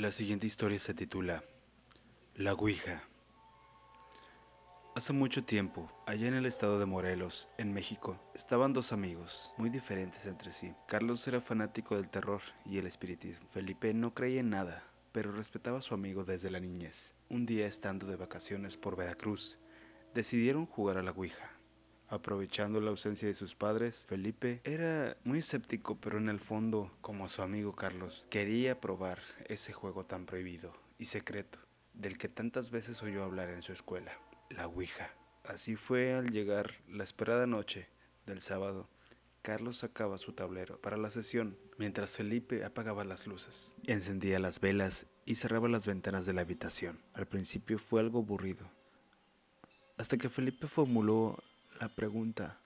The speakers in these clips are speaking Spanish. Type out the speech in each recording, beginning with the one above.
La siguiente historia se titula La Ouija. Hace mucho tiempo, allá en el estado de Morelos, en México, estaban dos amigos, muy diferentes entre sí. Carlos era fanático del terror y el espiritismo. Felipe no creía en nada, pero respetaba a su amigo desde la niñez. Un día estando de vacaciones por Veracruz, decidieron jugar a la Ouija. Aprovechando la ausencia de sus padres, Felipe era muy escéptico, pero en el fondo, como su amigo Carlos, quería probar ese juego tan prohibido y secreto, del que tantas veces oyó hablar en su escuela, la Ouija. Así fue al llegar la esperada noche del sábado. Carlos sacaba su tablero para la sesión, mientras Felipe apagaba las luces, encendía las velas y cerraba las ventanas de la habitación. Al principio fue algo aburrido, hasta que Felipe formuló la pregunta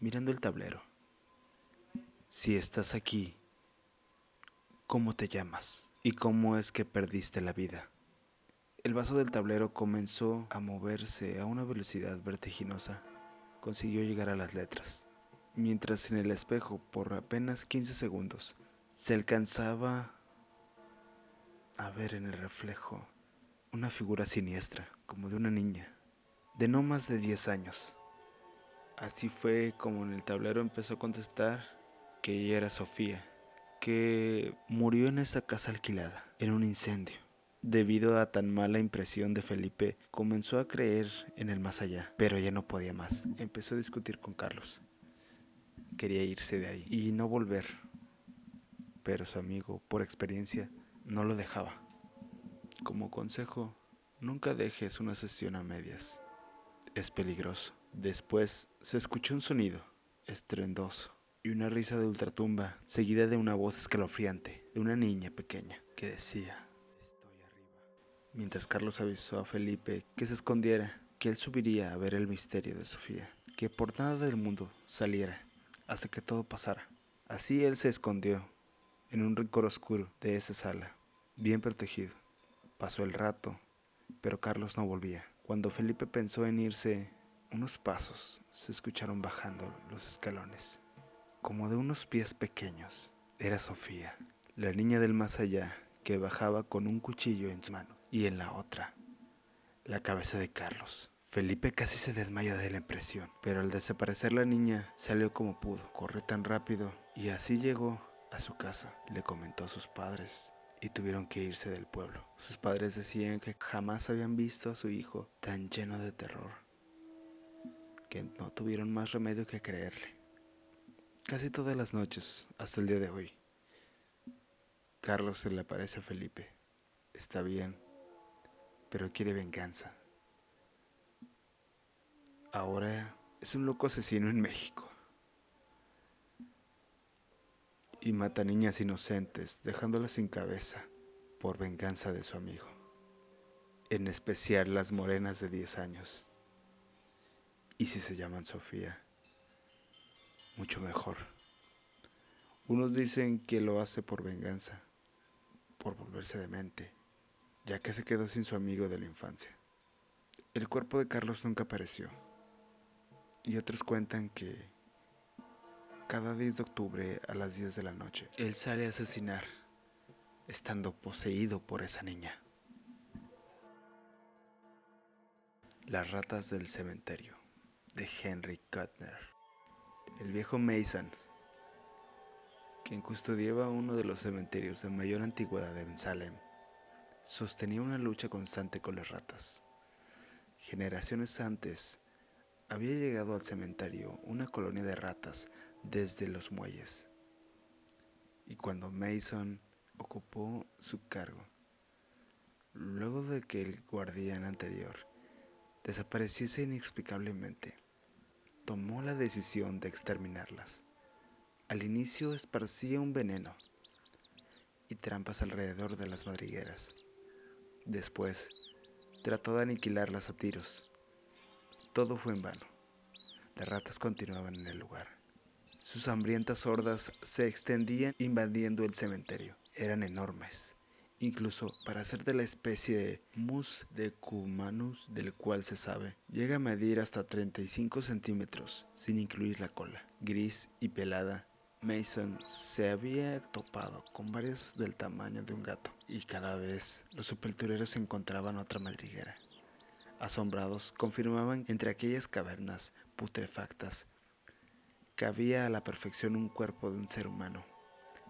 mirando el tablero. Si estás aquí, ¿cómo te llamas? ¿Y cómo es que perdiste la vida? El vaso del tablero comenzó a moverse a una velocidad vertiginosa. Consiguió llegar a las letras. Mientras en el espejo, por apenas 15 segundos, se alcanzaba a ver en el reflejo una figura siniestra, como de una niña, de no más de 10 años. Así fue como en el tablero empezó a contestar que ella era Sofía, que murió en esa casa alquilada, en un incendio. Debido a tan mala impresión de Felipe, comenzó a creer en el más allá, pero ya no podía más. Empezó a discutir con Carlos. Quería irse de ahí y no volver, pero su amigo, por experiencia, no lo dejaba. Como consejo, nunca dejes una sesión a medias. Es peligroso. Después se escuchó un sonido estrendoso y una risa de ultratumba, seguida de una voz escalofriante de una niña pequeña que decía, estoy arriba. Mientras Carlos avisó a Felipe que se escondiera, que él subiría a ver el misterio de Sofía, que por nada del mundo saliera hasta que todo pasara. Así él se escondió en un rincón oscuro de esa sala, bien protegido. Pasó el rato, pero Carlos no volvía. Cuando Felipe pensó en irse, unos pasos se escucharon bajando los escalones, como de unos pies pequeños. Era Sofía, la niña del más allá, que bajaba con un cuchillo en su mano y en la otra, la cabeza de Carlos. Felipe casi se desmaya de la impresión, pero al desaparecer la niña salió como pudo, corrió tan rápido y así llegó a su casa. Le comentó a sus padres y tuvieron que irse del pueblo. Sus padres decían que jamás habían visto a su hijo tan lleno de terror que no tuvieron más remedio que creerle. Casi todas las noches, hasta el día de hoy, Carlos se le aparece a Felipe. Está bien, pero quiere venganza. Ahora es un loco asesino en México. Y mata niñas inocentes, dejándolas sin cabeza por venganza de su amigo. En especial las morenas de 10 años. Y si se llaman Sofía, mucho mejor. Unos dicen que lo hace por venganza, por volverse demente, ya que se quedó sin su amigo de la infancia. El cuerpo de Carlos nunca apareció. Y otros cuentan que cada 10 de octubre a las 10 de la noche, él sale a asesinar, estando poseído por esa niña. Las ratas del cementerio de Henry Kuttner. El viejo Mason, quien custodiaba uno de los cementerios de mayor antigüedad en Salem, sostenía una lucha constante con las ratas. Generaciones antes, había llegado al cementerio una colonia de ratas desde los muelles. Y cuando Mason ocupó su cargo, luego de que el guardián anterior desapareciese inexplicablemente, tomó la decisión de exterminarlas. Al inicio esparcía un veneno y trampas alrededor de las madrigueras. Después, trató de aniquilarlas a tiros. Todo fue en vano. Las ratas continuaban en el lugar. Sus hambrientas hordas se extendían invadiendo el cementerio. Eran enormes incluso para ser de la especie de Mus decumanus, del cual se sabe, llega a medir hasta 35 centímetros, sin incluir la cola, gris y pelada, Mason se había topado con varios del tamaño de un gato y cada vez los sepultureros encontraban otra madriguera. Asombrados, confirmaban entre aquellas cavernas putrefactas que había a la perfección un cuerpo de un ser humano.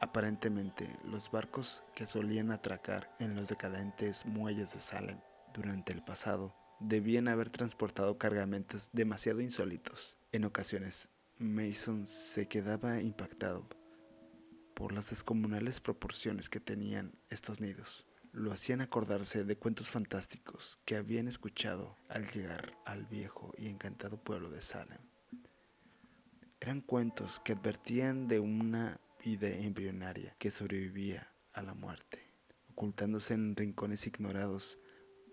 Aparentemente, los barcos que solían atracar en los decadentes muelles de Salem durante el pasado debían haber transportado cargamentos demasiado insólitos. En ocasiones, Mason se quedaba impactado por las descomunales proporciones que tenían estos nidos. Lo hacían acordarse de cuentos fantásticos que habían escuchado al llegar al viejo y encantado pueblo de Salem. Eran cuentos que advertían de una vida embrionaria que sobrevivía a la muerte, ocultándose en rincones ignorados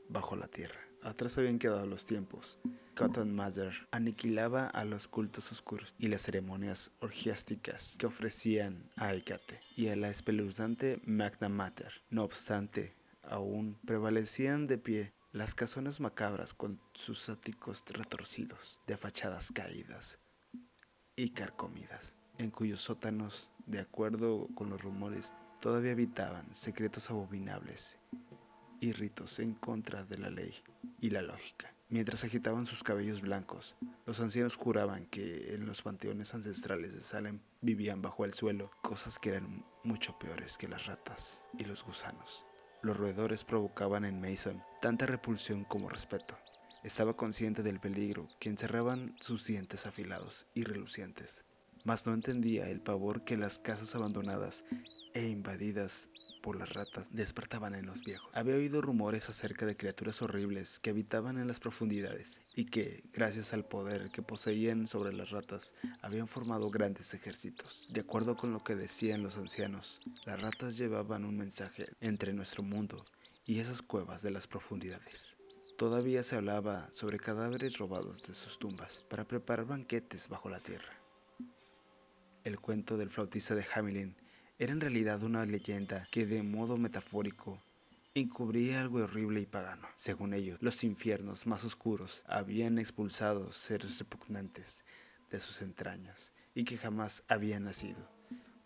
bajo la tierra. Atrás habían quedado los tiempos. Cotton Mather aniquilaba a los cultos oscuros y las ceremonias orgiásticas que ofrecían a Hecate y a la espeluznante Magna Mater. No obstante, aún prevalecían de pie las casonas macabras con sus áticos retorcidos, de fachadas caídas y carcomidas, en cuyos sótanos, de acuerdo con los rumores, todavía habitaban secretos abominables y ritos en contra de la ley y la lógica. Mientras agitaban sus cabellos blancos, los ancianos juraban que en los panteones ancestrales de Salem vivían bajo el suelo cosas que eran mucho peores que las ratas y los gusanos. Los roedores provocaban en Mason tanta repulsión como respeto. Estaba consciente del peligro que encerraban sus dientes afilados y relucientes mas no entendía el pavor que las casas abandonadas e invadidas por las ratas despertaban en los viejos. Había oído rumores acerca de criaturas horribles que habitaban en las profundidades y que, gracias al poder que poseían sobre las ratas, habían formado grandes ejércitos. De acuerdo con lo que decían los ancianos, las ratas llevaban un mensaje entre nuestro mundo y esas cuevas de las profundidades. Todavía se hablaba sobre cadáveres robados de sus tumbas para preparar banquetes bajo la tierra. El cuento del flautista de Hamelin era en realidad una leyenda que de modo metafórico encubría algo horrible y pagano. Según ellos, los infiernos más oscuros habían expulsado seres repugnantes de sus entrañas y que jamás habían nacido.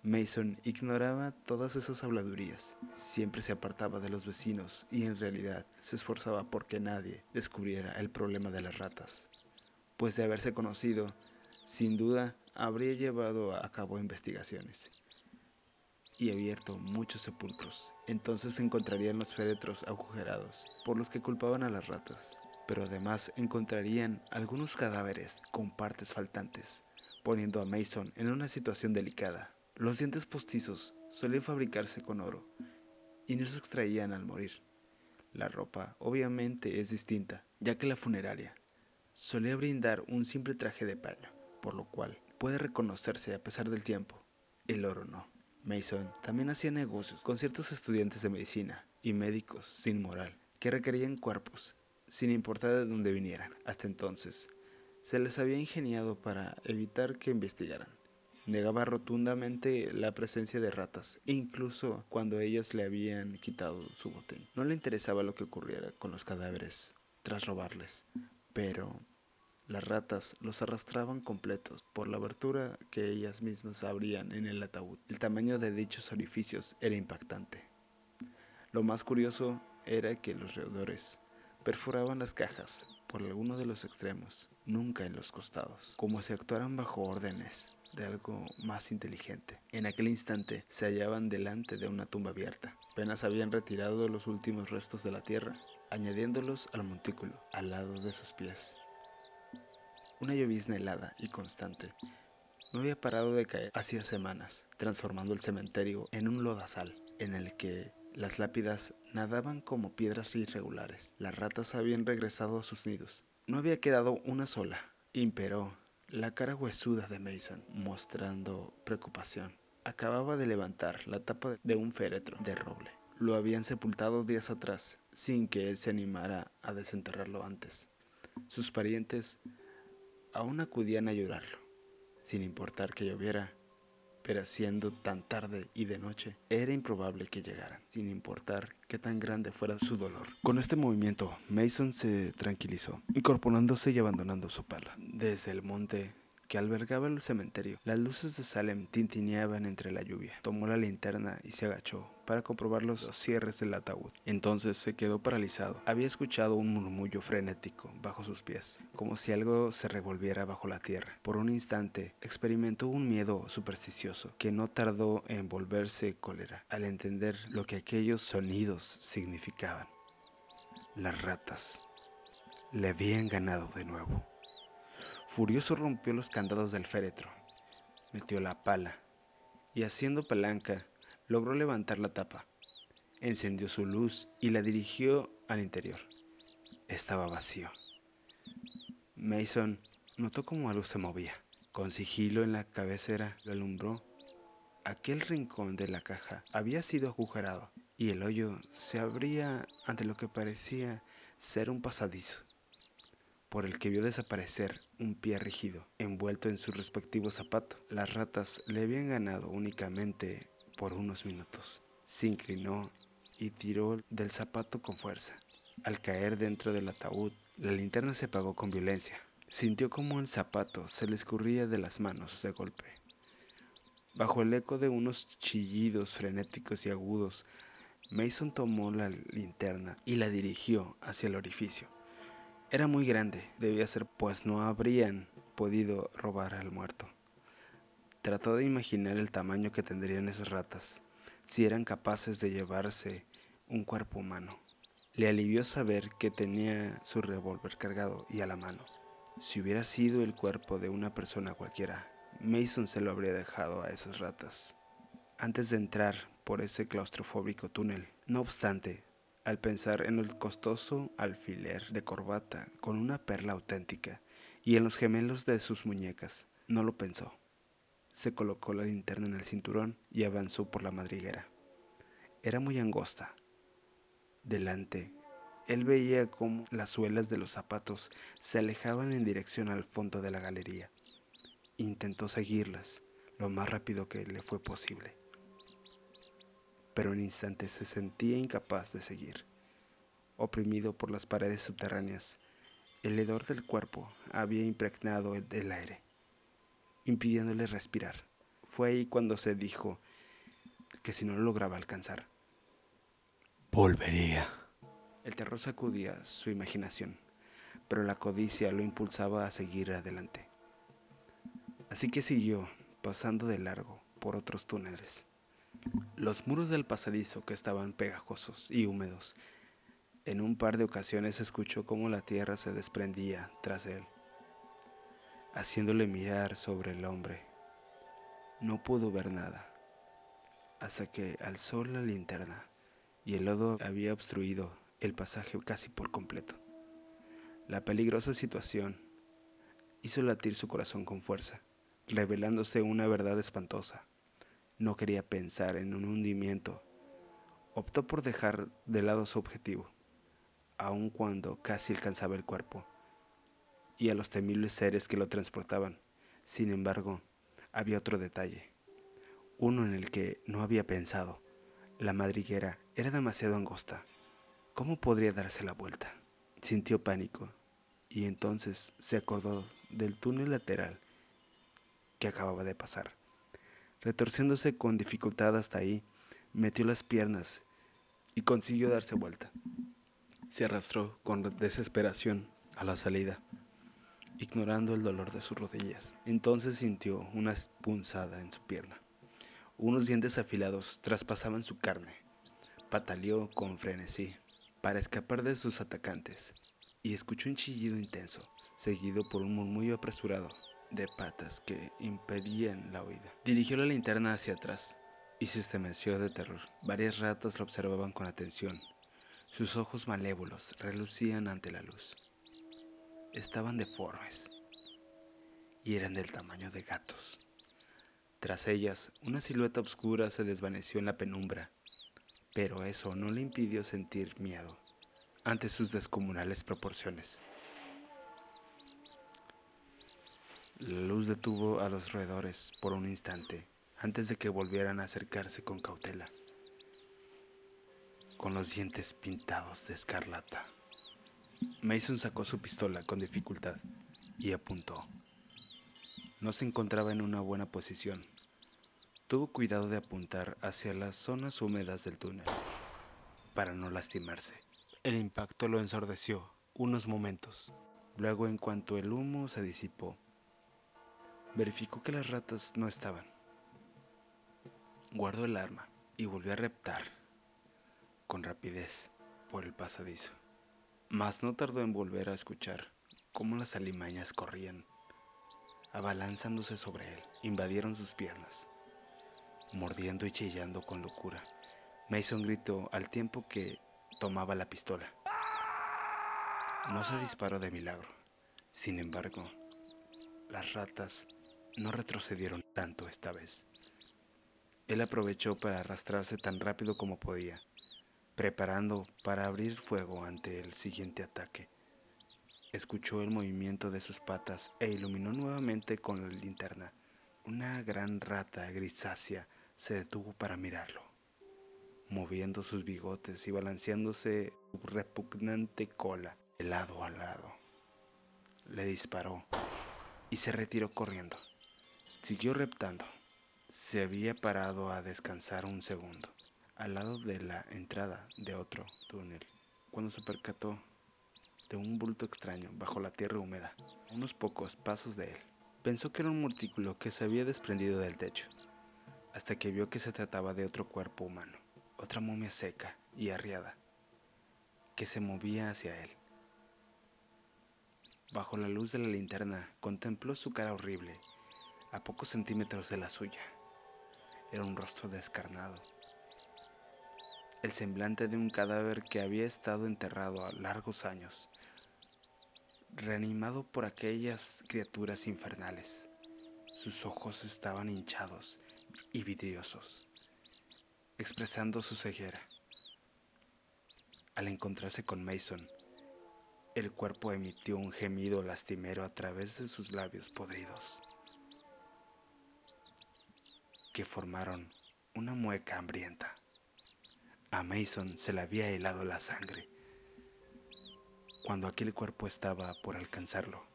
Mason ignoraba todas esas habladurías, siempre se apartaba de los vecinos y en realidad se esforzaba porque nadie descubriera el problema de las ratas. Pues de haberse conocido, sin duda habría llevado a cabo investigaciones y abierto muchos sepulcros. Entonces encontrarían los féretros agujerados por los que culpaban a las ratas, pero además encontrarían algunos cadáveres con partes faltantes, poniendo a Mason en una situación delicada. Los dientes postizos solían fabricarse con oro y no se extraían al morir. La ropa obviamente es distinta, ya que la funeraria solía brindar un simple traje de paño por lo cual puede reconocerse a pesar del tiempo. El oro no. Mason también hacía negocios con ciertos estudiantes de medicina y médicos sin moral que requerían cuerpos, sin importar de dónde vinieran. Hasta entonces, se les había ingeniado para evitar que investigaran. Negaba rotundamente la presencia de ratas, incluso cuando ellas le habían quitado su botín. No le interesaba lo que ocurriera con los cadáveres tras robarles, pero las ratas los arrastraban completos por la abertura que ellas mismas abrían en el ataúd. El tamaño de dichos orificios era impactante. Lo más curioso era que los roedores perforaban las cajas por alguno de los extremos, nunca en los costados, como si actuaran bajo órdenes de algo más inteligente. En aquel instante se hallaban delante de una tumba abierta. Apenas habían retirado los últimos restos de la tierra, añadiéndolos al montículo, al lado de sus pies. Una llovizna helada y constante no había parado de caer hacía semanas, transformando el cementerio en un lodazal en el que las lápidas nadaban como piedras irregulares. Las ratas habían regresado a sus nidos. No había quedado una sola. Imperó la cara huesuda de Mason, mostrando preocupación. Acababa de levantar la tapa de un féretro de roble. Lo habían sepultado días atrás, sin que él se animara a desenterrarlo antes. Sus parientes aún acudían a ayudarlo, sin importar que lloviera, pero siendo tan tarde y de noche, era improbable que llegaran, sin importar qué tan grande fuera su dolor. Con este movimiento, Mason se tranquilizó, incorporándose y abandonando su pala. Desde el monte que albergaba el cementerio. Las luces de Salem tintineaban entre la lluvia. Tomó la linterna y se agachó para comprobar los cierres del ataúd. Entonces se quedó paralizado. Había escuchado un murmullo frenético bajo sus pies, como si algo se revolviera bajo la tierra. Por un instante experimentó un miedo supersticioso que no tardó en volverse cólera al entender lo que aquellos sonidos significaban. Las ratas le habían ganado de nuevo. Furioso rompió los candados del féretro, metió la pala y haciendo palanca logró levantar la tapa. Encendió su luz y la dirigió al interior. Estaba vacío. Mason notó cómo algo se movía. Con sigilo en la cabecera lo alumbró. Aquel rincón de la caja había sido agujerado y el hoyo se abría ante lo que parecía ser un pasadizo por el que vio desaparecer un pie rígido, envuelto en su respectivo zapato. Las ratas le habían ganado únicamente por unos minutos. Se inclinó y tiró del zapato con fuerza. Al caer dentro del ataúd, la linterna se apagó con violencia. Sintió como el zapato se le escurría de las manos de golpe. Bajo el eco de unos chillidos frenéticos y agudos, Mason tomó la linterna y la dirigió hacia el orificio. Era muy grande, debía ser, pues no habrían podido robar al muerto. Trató de imaginar el tamaño que tendrían esas ratas si eran capaces de llevarse un cuerpo humano. Le alivió saber que tenía su revólver cargado y a la mano. Si hubiera sido el cuerpo de una persona cualquiera, Mason se lo habría dejado a esas ratas. Antes de entrar por ese claustrofóbico túnel, no obstante, al pensar en el costoso alfiler de corbata con una perla auténtica y en los gemelos de sus muñecas. No lo pensó. Se colocó la linterna en el cinturón y avanzó por la madriguera. Era muy angosta. Delante, él veía cómo las suelas de los zapatos se alejaban en dirección al fondo de la galería. Intentó seguirlas lo más rápido que le fue posible pero en instantes se sentía incapaz de seguir. Oprimido por las paredes subterráneas, el hedor del cuerpo había impregnado el, aire, impidiéndole respirar. Fue ahí cuando se dijo que si no lo lograba alcanzar, volvería. El terror sacudía su imaginación, pero la codicia lo impulsaba a seguir adelante. Así que siguió, pasando de largo por otros túneles. Los muros del pasadizo que estaban pegajosos y húmedos. En un par de ocasiones escuchó cómo la tierra se desprendía tras él, haciéndole mirar sobre el hombre. No pudo ver nada, hasta que alzó la linterna y el lodo había obstruido el pasaje casi por completo. La peligrosa situación hizo latir su corazón con fuerza, revelándose una verdad espantosa. No quería pensar en un hundimiento. Optó por dejar de lado su objetivo, aun cuando casi alcanzaba el cuerpo, y a los temibles seres que lo transportaban. Sin embargo, había otro detalle, uno en el que no había pensado. La madriguera era demasiado angosta. ¿Cómo podría darse la vuelta? Sintió pánico y entonces se acordó del túnel lateral que acababa de pasar. Retorciéndose con dificultad hasta ahí, metió las piernas y consiguió darse vuelta. Se arrastró con desesperación a la salida, ignorando el dolor de sus rodillas. Entonces sintió una punzada en su pierna. Unos dientes afilados traspasaban su carne. Pataleó con frenesí para escapar de sus atacantes y escuchó un chillido intenso, seguido por un murmullo apresurado de patas que impedían la huida. Dirigió la linterna hacia atrás y se estremeció de terror. Varias ratas lo observaban con atención. Sus ojos malévolos relucían ante la luz. Estaban deformes y eran del tamaño de gatos. Tras ellas, una silueta oscura se desvaneció en la penumbra, pero eso no le impidió sentir miedo ante sus descomunales proporciones. La luz detuvo a los roedores por un instante antes de que volvieran a acercarse con cautela, con los dientes pintados de escarlata. Mason sacó su pistola con dificultad y apuntó. No se encontraba en una buena posición. Tuvo cuidado de apuntar hacia las zonas húmedas del túnel para no lastimarse. El impacto lo ensordeció unos momentos. Luego, en cuanto el humo se disipó, verificó que las ratas no estaban. Guardó el arma y volvió a reptar con rapidez por el pasadizo. Mas no tardó en volver a escuchar cómo las alimañas corrían, abalanzándose sobre él, invadieron sus piernas, mordiendo y chillando con locura. Mason gritó al tiempo que tomaba la pistola. No se disparó de milagro. Sin embargo, las ratas no retrocedieron tanto esta vez. Él aprovechó para arrastrarse tan rápido como podía, preparando para abrir fuego ante el siguiente ataque. Escuchó el movimiento de sus patas e iluminó nuevamente con la linterna. Una gran rata grisácea se detuvo para mirarlo, moviendo sus bigotes y balanceándose su repugnante cola de lado a lado. Le disparó y se retiró corriendo. Siguió reptando. Se había parado a descansar un segundo, al lado de la entrada de otro túnel, cuando se percató de un bulto extraño bajo la tierra húmeda, unos pocos pasos de él. Pensó que era un montículo que se había desprendido del techo, hasta que vio que se trataba de otro cuerpo humano, otra momia seca y arriada, que se movía hacia él. Bajo la luz de la linterna contempló su cara horrible, a pocos centímetros de la suya. Era un rostro descarnado, el semblante de un cadáver que había estado enterrado a largos años, reanimado por aquellas criaturas infernales. Sus ojos estaban hinchados y vidriosos, expresando su ceguera. Al encontrarse con Mason, el cuerpo emitió un gemido lastimero a través de sus labios podridos, que formaron una mueca hambrienta. A Mason se le había helado la sangre. Cuando aquel cuerpo estaba por alcanzarlo,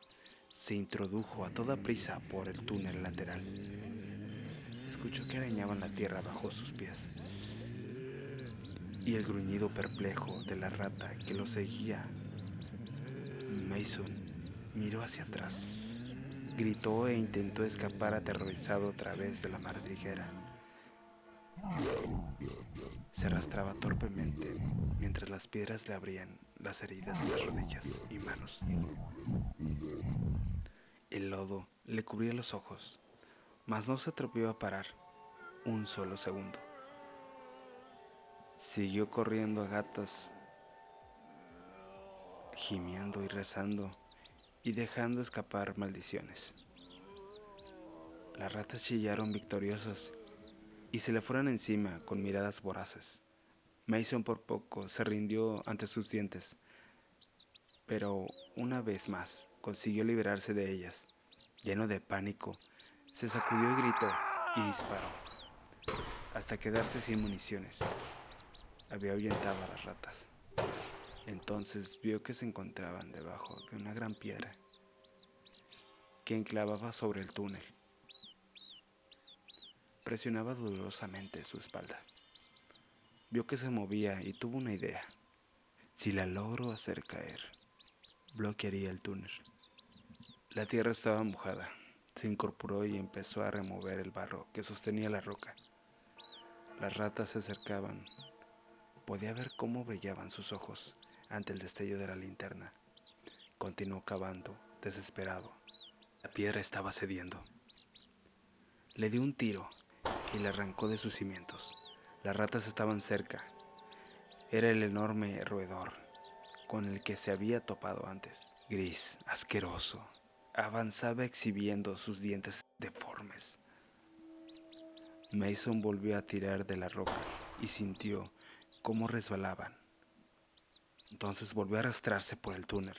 se introdujo a toda prisa por el túnel lateral. Escuchó que arañaban la tierra bajo sus pies y el gruñido perplejo de la rata que lo seguía Mason miró hacia atrás, gritó e intentó escapar aterrorizado a través de la madriguera. Se arrastraba torpemente mientras las piedras le abrían las heridas en las rodillas y manos. El lodo le cubría los ojos, mas no se atrevió a parar un solo segundo. Siguió corriendo a gatas gimiendo y rezando y dejando escapar maldiciones. Las ratas chillaron victoriosas y se le fueron encima con miradas voraces. Mason por poco se rindió ante sus dientes, pero una vez más consiguió liberarse de ellas. Lleno de pánico, se sacudió y gritó y disparó, hasta quedarse sin municiones. Había ahuyentado a las ratas. Entonces vio que se encontraban debajo de una gran piedra que enclavaba sobre el túnel. Presionaba dolorosamente su espalda. Vio que se movía y tuvo una idea. Si la logro hacer caer, bloquearía el túnel. La tierra estaba mojada. Se incorporó y empezó a remover el barro que sostenía la roca. Las ratas se acercaban. Podía ver cómo brillaban sus ojos ante el destello de la linterna. Continuó cavando, desesperado. La piedra estaba cediendo. Le dio un tiro y le arrancó de sus cimientos. Las ratas estaban cerca. Era el enorme roedor con el que se había topado antes. Gris, asqueroso, avanzaba exhibiendo sus dientes deformes. Mason volvió a tirar de la roca y sintió cómo resbalaban. Entonces volvió a arrastrarse por el túnel,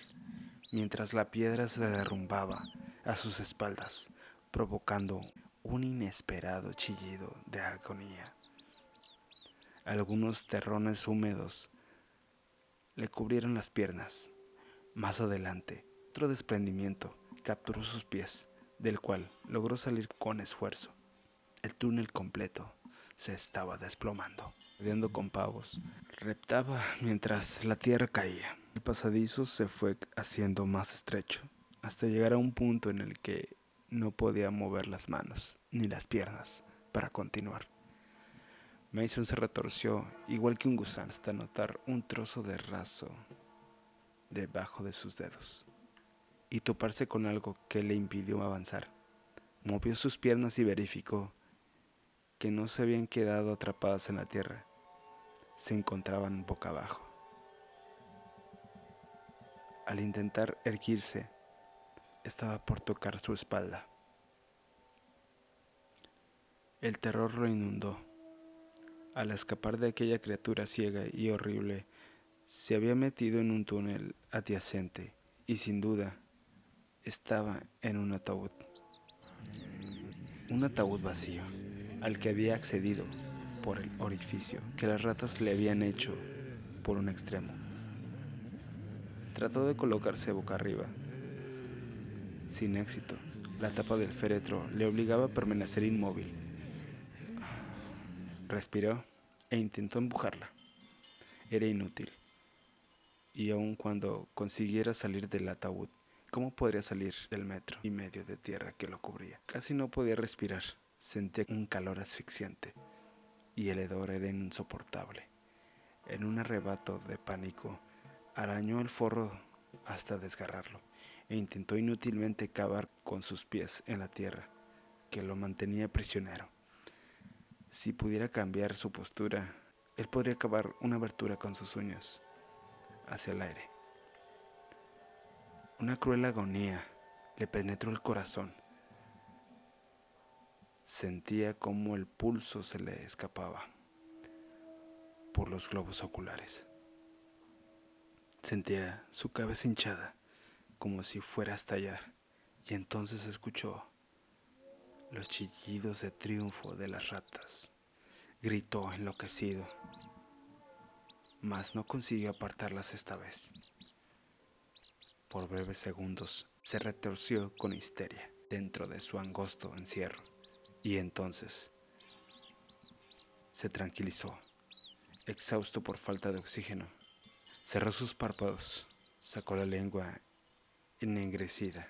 mientras la piedra se derrumbaba a sus espaldas, provocando un inesperado chillido de agonía. Algunos terrones húmedos le cubrieron las piernas. Más adelante, otro desprendimiento capturó sus pies, del cual logró salir con esfuerzo. El túnel completo se estaba desplomando, ardiendo con pavos. Reptaba mientras la tierra caía. El pasadizo se fue haciendo más estrecho, hasta llegar a un punto en el que no podía mover las manos ni las piernas para continuar. Mason se retorció igual que un gusano hasta notar un trozo de raso debajo de sus dedos y toparse con algo que le impidió avanzar. Movió sus piernas y verificó que no se habían quedado atrapadas en la tierra, se encontraban boca abajo. Al intentar erguirse, estaba por tocar su espalda. El terror lo inundó. Al escapar de aquella criatura ciega y horrible, se había metido en un túnel adyacente y sin duda estaba en un ataúd. Un ataúd vacío, al que había accedido por el orificio que las ratas le habían hecho por un extremo. Trató de colocarse boca arriba. Sin éxito, la tapa del féretro le obligaba a permanecer inmóvil. Respiró e intentó empujarla. Era inútil. Y aun cuando consiguiera salir del ataúd, ¿cómo podría salir del metro y medio de tierra que lo cubría? Casi no podía respirar. Sentía un calor asfixiante y el hedor era insoportable. En un arrebato de pánico, arañó el forro hasta desgarrarlo e intentó inútilmente cavar con sus pies en la tierra, que lo mantenía prisionero. Si pudiera cambiar su postura, él podría cavar una abertura con sus uñas hacia el aire. Una cruel agonía le penetró el corazón. Sentía como el pulso se le escapaba por los globos oculares. Sentía su cabeza hinchada, como si fuera a estallar, y entonces escuchó los chillidos de triunfo de las ratas. Gritó enloquecido, mas no consiguió apartarlas esta vez. Por breves segundos se retorció con histeria dentro de su angosto encierro, y entonces se tranquilizó, exhausto por falta de oxígeno Cerró sus párpados, sacó la lengua ennegrecida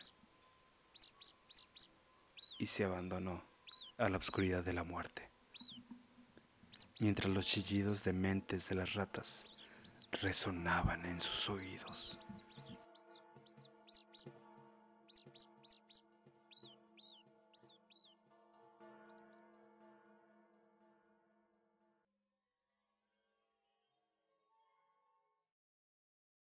y se abandonó a la oscuridad de la muerte. Mientras los chillidos dementes de las ratas resonaban en sus oídos.